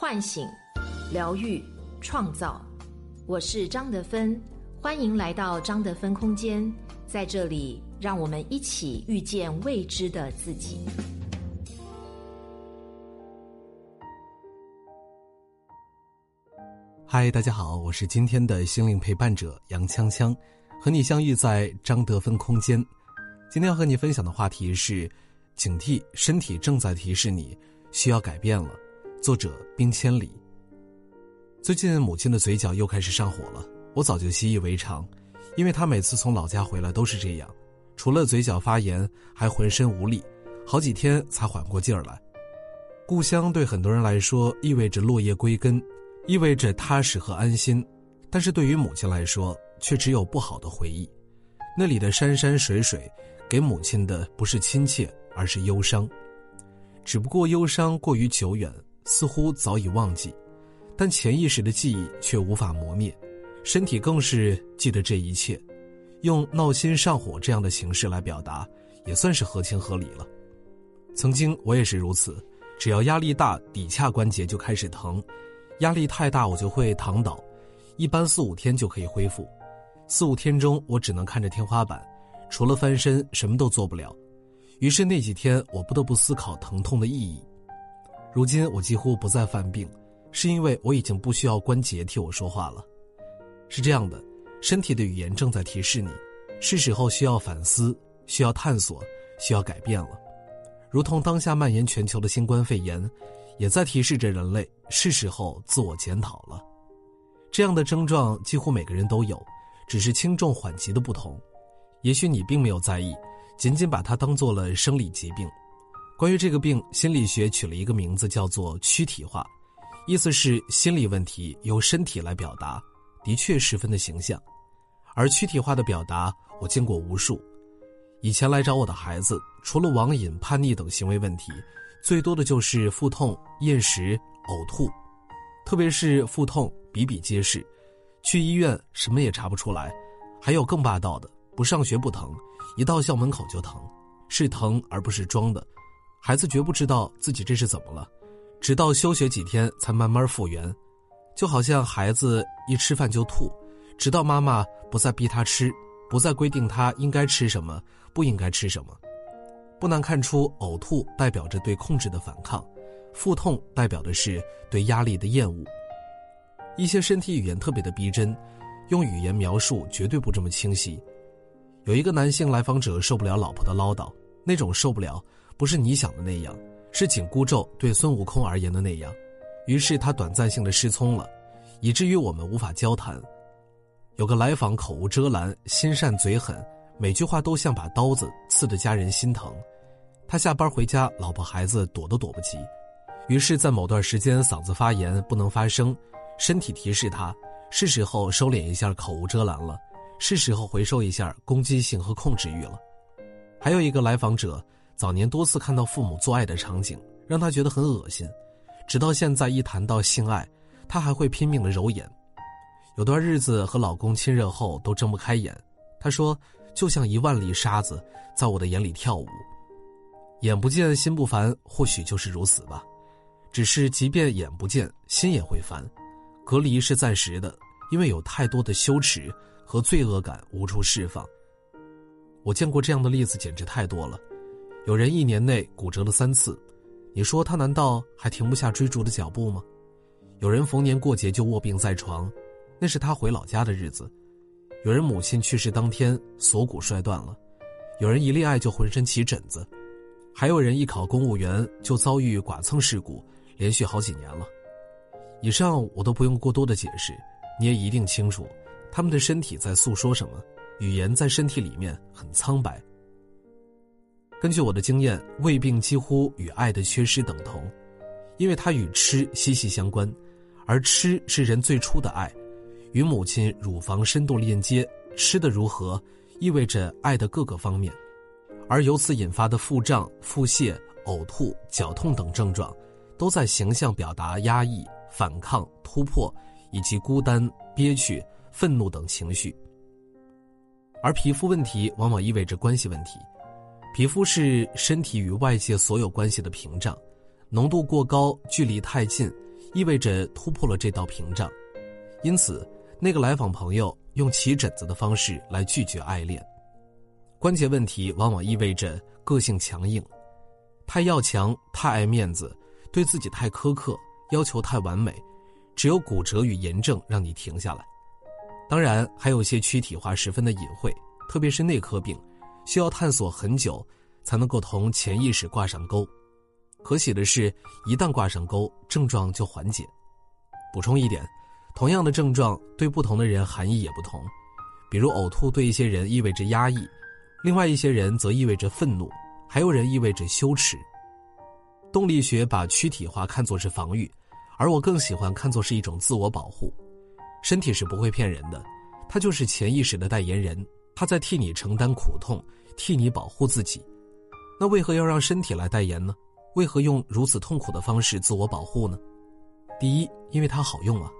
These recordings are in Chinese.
唤醒、疗愈、创造。我是张德芬，欢迎来到张德芬空间，在这里，让我们一起遇见未知的自己。嗨，大家好，我是今天的心灵陪伴者杨锵锵，和你相遇在张德芬空间。今天要和你分享的话题是：警惕身体正在提示你需要改变了。作者冰千里。最近母亲的嘴角又开始上火了，我早就习以为常，因为她每次从老家回来都是这样，除了嘴角发炎，还浑身无力，好几天才缓过劲儿来。故乡对很多人来说意味着落叶归根，意味着踏实和安心，但是对于母亲来说却只有不好的回忆。那里的山山水水，给母亲的不是亲切，而是忧伤，只不过忧伤过于久远。似乎早已忘记，但潜意识的记忆却无法磨灭，身体更是记得这一切，用闹心上火这样的形式来表达，也算是合情合理了。曾经我也是如此，只要压力大，骶髂关节就开始疼，压力太大我就会躺倒，一般四五天就可以恢复，四五天中我只能看着天花板，除了翻身什么都做不了，于是那几天我不得不思考疼痛的意义。如今我几乎不再犯病，是因为我已经不需要关节替我说话了。是这样的，身体的语言正在提示你，是时候需要反思、需要探索、需要改变了。如同当下蔓延全球的新冠肺炎，也在提示着人类是时候自我检讨了。这样的症状几乎每个人都有，只是轻重缓急的不同。也许你并没有在意，仅仅把它当做了生理疾病。关于这个病，心理学取了一个名字，叫做躯体化，意思是心理问题由身体来表达，的确十分的形象。而躯体化的表达，我见过无数。以前来找我的孩子，除了网瘾、叛逆等行为问题，最多的就是腹痛、厌食、呕吐，特别是腹痛比比皆是，去医院什么也查不出来。还有更霸道的，不上学不疼，一到校门口就疼，是疼而不是装的。孩子绝不知道自己这是怎么了，直到休学几天才慢慢复原，就好像孩子一吃饭就吐，直到妈妈不再逼他吃，不再规定他应该吃什么，不应该吃什么。不难看出，呕吐代表着对控制的反抗，腹痛代表的是对压力的厌恶。一些身体语言特别的逼真，用语言描述绝对不这么清晰。有一个男性来访者受不了老婆的唠叨，那种受不了。不是你想的那样，是紧箍咒对孙悟空而言的那样，于是他短暂性的失聪了，以至于我们无法交谈。有个来访口无遮拦，心善嘴狠，每句话都像把刀子刺得家人心疼。他下班回家，老婆孩子躲都躲不及，于是，在某段时间嗓子发炎不能发声，身体提示他是时候收敛一下口无遮拦了，是时候回收一下攻击性和控制欲了。还有一个来访者。早年多次看到父母做爱的场景，让他觉得很恶心，直到现在一谈到性爱，他还会拼命的揉眼。有段日子和老公亲热后都睁不开眼，他说就像一万粒沙子在我的眼里跳舞。眼不见心不烦，或许就是如此吧。只是即便眼不见，心也会烦。隔离是暂时的，因为有太多的羞耻和罪恶感无处释放。我见过这样的例子，简直太多了。有人一年内骨折了三次，你说他难道还停不下追逐的脚步吗？有人逢年过节就卧病在床，那是他回老家的日子。有人母亲去世当天锁骨摔断了，有人一恋爱就浑身起疹子，还有人一考公务员就遭遇剐蹭事故，连续好几年了。以上我都不用过多的解释，你也一定清楚，他们的身体在诉说什么，语言在身体里面很苍白。根据我的经验，胃病几乎与爱的缺失等同，因为它与吃息息相关，而吃是人最初的爱，与母亲乳房深度链接。吃的如何，意味着爱的各个方面，而由此引发的腹胀、腹泻、呕吐、绞痛等症状，都在形象表达压抑、反抗、突破以及孤单、憋屈、愤怒等情绪。而皮肤问题往往意味着关系问题。皮肤是身体与外界所有关系的屏障，浓度过高、距离太近，意味着突破了这道屏障。因此，那个来访朋友用起疹子的方式来拒绝爱恋。关节问题往往意味着个性强硬，太要强，太爱面子，对自己太苛刻，要求太完美。只有骨折与炎症让你停下来。当然，还有些躯体化十分的隐晦，特别是内科病，需要探索很久才能够同潜意识挂上钩。可喜的是，一旦挂上钩，症状就缓解。补充一点，同样的症状对不同的人含义也不同。比如呕吐对一些人意味着压抑。另外一些人则意味着愤怒，还有人意味着羞耻。动力学把躯体化看作是防御，而我更喜欢看作是一种自我保护。身体是不会骗人的，它就是潜意识的代言人，他在替你承担苦痛，替你保护自己。那为何要让身体来代言呢？为何用如此痛苦的方式自我保护呢？第一，因为它好用啊，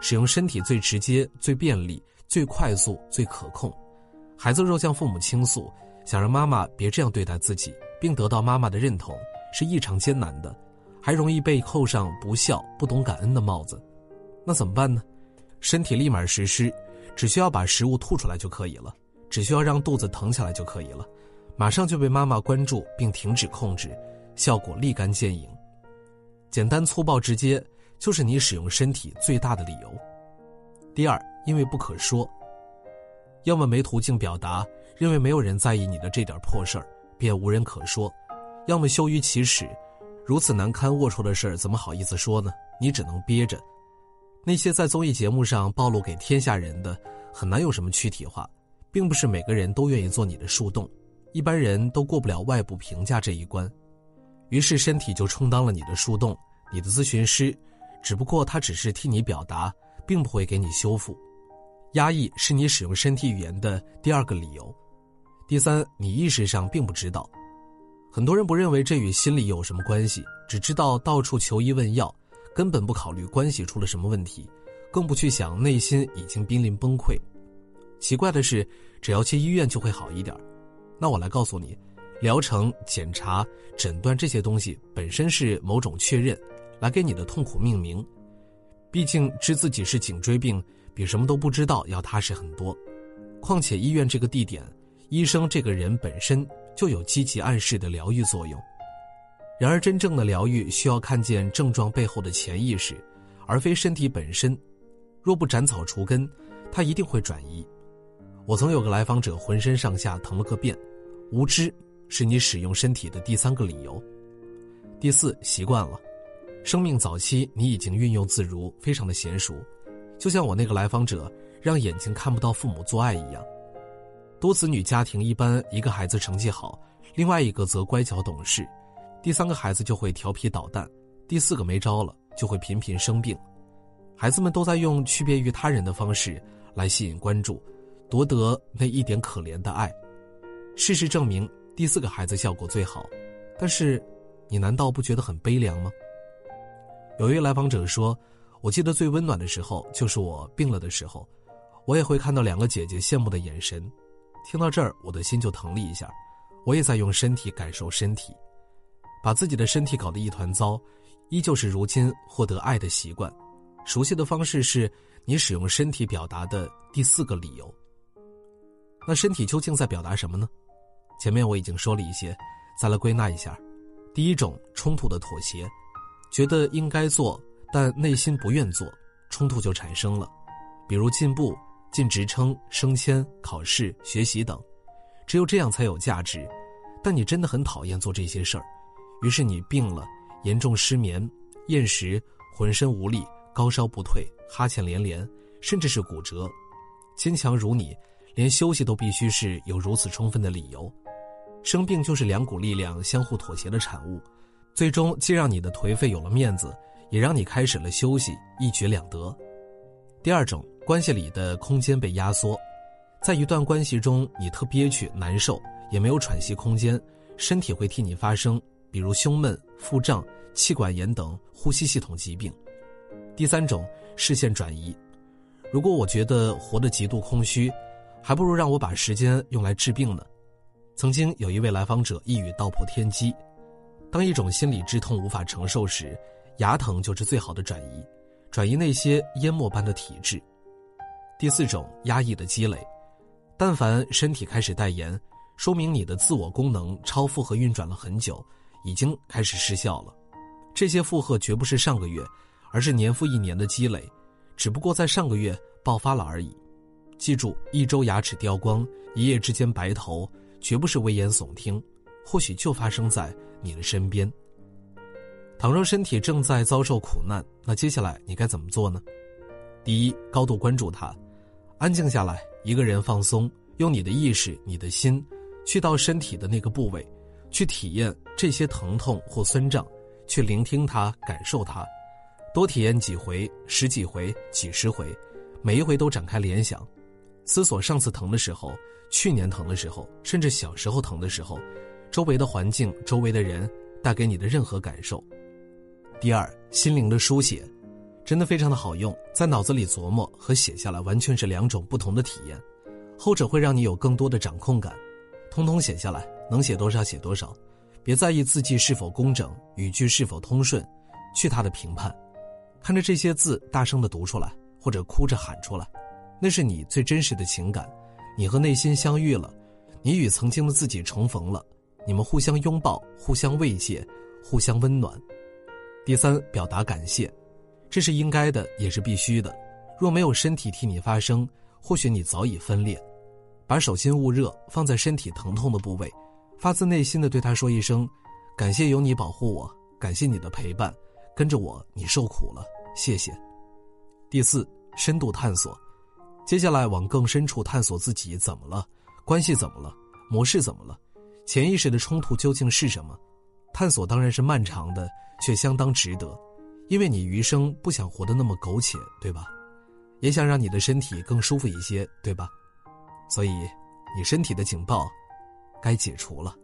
使用身体最直接、最便利、最快速、最可控。孩子若向父母倾诉，想让妈妈别这样对待自己，并得到妈妈的认同，是异常艰难的，还容易被扣上不孝、不懂感恩的帽子。那怎么办呢？身体立马实施，只需要把食物吐出来就可以了，只需要让肚子疼起来就可以了，马上就被妈妈关注并停止控制，效果立竿见影。简单粗暴直接，就是你使用身体最大的理由。第二，因为不可说。要么没途径表达，认为没有人在意你的这点破事儿，便无人可说；要么羞于启齿，如此难堪龌龊的事儿怎么好意思说呢？你只能憋着。那些在综艺节目上暴露给天下人的，很难有什么躯体化，并不是每个人都愿意做你的树洞，一般人都过不了外部评价这一关，于是身体就充当了你的树洞，你的咨询师，只不过他只是替你表达，并不会给你修复。压抑是你使用身体语言的第二个理由，第三，你意识上并不知道。很多人不认为这与心理有什么关系，只知道到处求医问药，根本不考虑关系出了什么问题，更不去想内心已经濒临崩溃。奇怪的是，只要去医院就会好一点。那我来告诉你，疗程、检查、诊断这些东西本身是某种确认，来给你的痛苦命名。毕竟知自己是颈椎病。比什么都不知道要踏实很多，况且医院这个地点，医生这个人本身就有积极暗示的疗愈作用。然而，真正的疗愈需要看见症状背后的潜意识，而非身体本身。若不斩草除根，它一定会转移。我曾有个来访者，浑身上下疼了个遍，无知是你使用身体的第三个理由。第四，习惯了，生命早期你已经运用自如，非常的娴熟。就像我那个来访者让眼睛看不到父母做爱一样，多子女家庭一般一个孩子成绩好，另外一个则乖巧懂事，第三个孩子就会调皮捣蛋，第四个没招了就会频频生病。孩子们都在用区别于他人的方式来吸引关注，夺得那一点可怜的爱。事实证明，第四个孩子效果最好，但是，你难道不觉得很悲凉吗？有一位来访者说。我记得最温暖的时候，就是我病了的时候，我也会看到两个姐姐羡慕的眼神。听到这儿，我的心就疼了一下。我也在用身体感受身体，把自己的身体搞得一团糟，依旧是如今获得爱的习惯。熟悉的方式是你使用身体表达的第四个理由。那身体究竟在表达什么呢？前面我已经说了一些，再来归纳一下：第一种冲突的妥协，觉得应该做。但内心不愿做，冲突就产生了，比如进步、进职称、升迁、考试、学习等，只有这样才有价值。但你真的很讨厌做这些事儿，于是你病了，严重失眠、厌食、浑身无力、高烧不退、哈欠连连，甚至是骨折。坚强如你，连休息都必须是有如此充分的理由。生病就是两股力量相互妥协的产物，最终既让你的颓废有了面子。也让你开始了休息，一举两得。第二种关系里的空间被压缩，在一段关系中，你特憋屈、难受，也没有喘息空间，身体会替你发声，比如胸闷、腹胀、气管炎等呼吸系统疾病。第三种视线转移，如果我觉得活得极度空虚，还不如让我把时间用来治病呢。曾经有一位来访者一语道破天机：当一种心理之痛无法承受时。牙疼就是最好的转移，转移那些淹没般的体质。第四种，压抑的积累，但凡身体开始代言，说明你的自我功能超负荷运转了很久，已经开始失效了。这些负荷绝不是上个月，而是年复一年的积累，只不过在上个月爆发了而已。记住，一周牙齿掉光，一夜之间白头，绝不是危言耸听，或许就发生在你的身边。倘若身体正在遭受苦难，那接下来你该怎么做呢？第一，高度关注它，安静下来，一个人放松，用你的意识、你的心，去到身体的那个部位，去体验这些疼痛或酸胀，去聆听它，感受它，多体验几回、十几回、几十回，每一回都展开联想，思索上次疼的时候、去年疼的时候，甚至小时候疼的时候，周围的环境、周围的人带给你的任何感受。第二，心灵的书写，真的非常的好用，在脑子里琢磨和写下来完全是两种不同的体验，后者会让你有更多的掌控感，通通写下来，能写多少写多少，别在意字迹是否工整，语句是否通顺，去他的评判，看着这些字大声的读出来，或者哭着喊出来，那是你最真实的情感，你和内心相遇了，你与曾经的自己重逢了，你们互相拥抱，互相慰藉，互相温暖。第三，表达感谢，这是应该的，也是必须的。若没有身体替你发声，或许你早已分裂。把手心捂热，放在身体疼痛的部位，发自内心的对他说一声：“感谢有你保护我，感谢你的陪伴，跟着我你受苦了，谢谢。”第四，深度探索，接下来往更深处探索自己怎么了，关系怎么了，模式怎么了，潜意识的冲突究竟是什么？探索当然是漫长的。却相当值得，因为你余生不想活得那么苟且，对吧？也想让你的身体更舒服一些，对吧？所以，你身体的警报该解除了。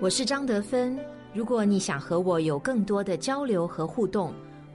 我是张德芬，如果你想和我有更多的交流和互动，